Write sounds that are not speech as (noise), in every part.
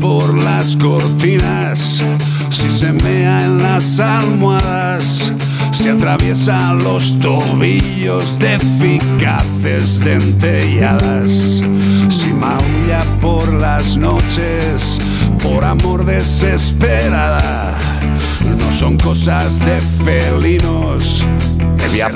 por las cortinas, si se mea en las almohadas, si atraviesa los tobillos de eficaces dentelladas, si maulla por las noches, por amor desesperada. No son cosas de felinos,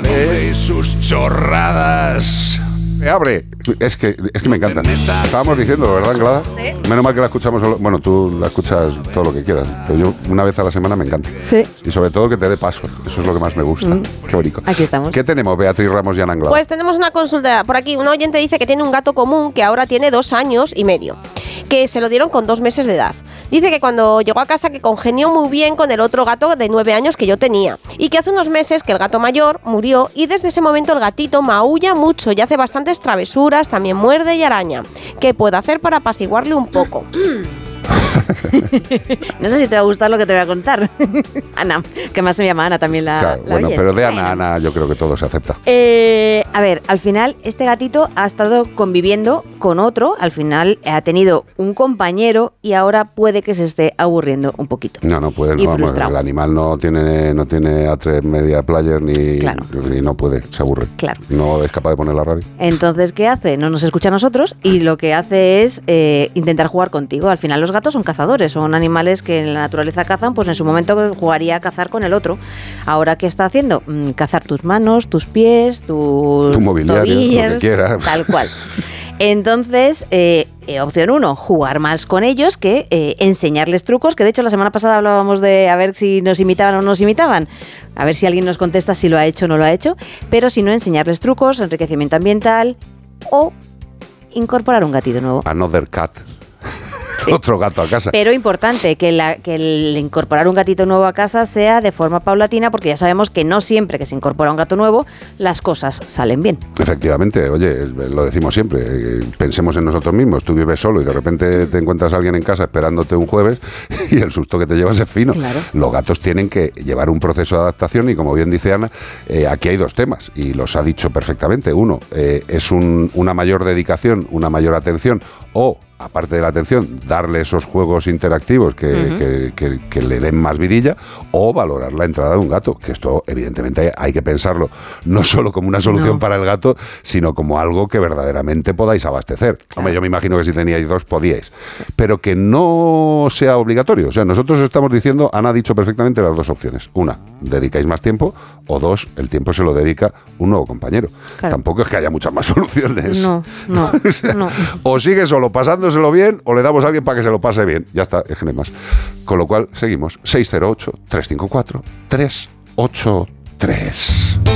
de y sus chorradas. Abre. Es que, es que me encantan. Estábamos diciendo, ¿verdad, Anglada? Menos mal que la escuchamos. solo- Bueno, tú la escuchas todo lo que quieras. Pero yo una vez a la semana me encanta. Sí. Y sobre todo que te dé paso. Eso es lo que más me gusta. Qué bonito. Aquí estamos. ¿Qué tenemos, Beatriz Ramos y Ana Anglada? Pues tenemos una consulta por aquí. Un oyente dice que tiene un gato común que ahora tiene dos años y medio, que se lo dieron con dos meses de edad. Dice que cuando llegó a casa que congenió muy bien con el otro gato de nueve años que yo tenía y que hace unos meses que el gato mayor murió y desde ese momento el gatito maulla mucho y hace bastantes travesuras, también muerde y araña. ¿Qué puedo hacer para apaciguarle un poco? (laughs) No sé si te va a gustar lo que te voy a contar. (laughs) Ana, que más se llama Ana también la. Claro, la bueno, pero de Ana. Ana, yo creo que todo se acepta. Eh, a ver, al final este gatito ha estado conviviendo con otro, al final ha tenido un compañero y ahora puede que se esté aburriendo un poquito. No, no puede. Y no, vamos, frustrado. el animal no tiene, no tiene A3 media player ni, Claro. ni no puede, se aburre. Claro. No es capaz de poner la radio. Entonces, ¿qué hace? No nos escucha a nosotros y lo que hace es eh, intentar jugar contigo. Al final los gatos son cazadores, son animales que en la naturaleza cazan, pues en su momento jugaría a cazar con el otro. Ahora, ¿qué está haciendo? Mm, cazar tus manos, tus pies, tus Tu mobiliario, lo que tobillos, quiera. Tal cual. Entonces, eh, eh, opción uno, jugar más con ellos que eh, enseñarles trucos, que de hecho la semana pasada hablábamos de a ver si nos imitaban o no nos imitaban, a ver si alguien nos contesta si lo ha hecho o no lo ha hecho, pero si no, enseñarles trucos, enriquecimiento ambiental o incorporar un gatito nuevo. Another cat. (laughs) Otro gato a casa. Pero importante que, la- que el incorporar un gatito nuevo a casa sea de forma paulatina, porque ya sabemos que no siempre que se incorpora un gato nuevo las cosas salen bien. Efectivamente, oye, lo decimos siempre, eh, pensemos en nosotros mismos, tú vives solo y de repente te encuentras a alguien en casa esperándote un jueves (laughs) y el susto que te llevas es fino. Claro. Los gatos tienen que llevar un proceso de adaptación y como bien dice Ana, eh, aquí hay dos temas y los ha dicho perfectamente. Uno, eh, es un- una mayor dedicación, una mayor atención o... Aparte de la atención, darle esos juegos interactivos que, que- que- que le den más vidilla o valorar la entrada de un gato, que esto evidentemente hay que pensarlo no solo como una solución No. para el gato, sino como algo que verdaderamente podáis abastecer. Hombre, yo me imagino que si teníais dos podíais, pero que no sea obligatorio. O sea, nosotros estamos diciendo, Ana ha dicho perfectamente las dos opciones. Una, dedicáis más tiempo, o dos, el tiempo se lo dedica un nuevo compañero. Claro. Tampoco es que haya muchas más (laughs) soluciones. No, no, (laughs) O sea, no. O sigue solo pasándoselo bien, o le damos a alguien para que se lo pase bien. Ya está, es que no hay más. Con lo cual, seguimos. 608-354-383.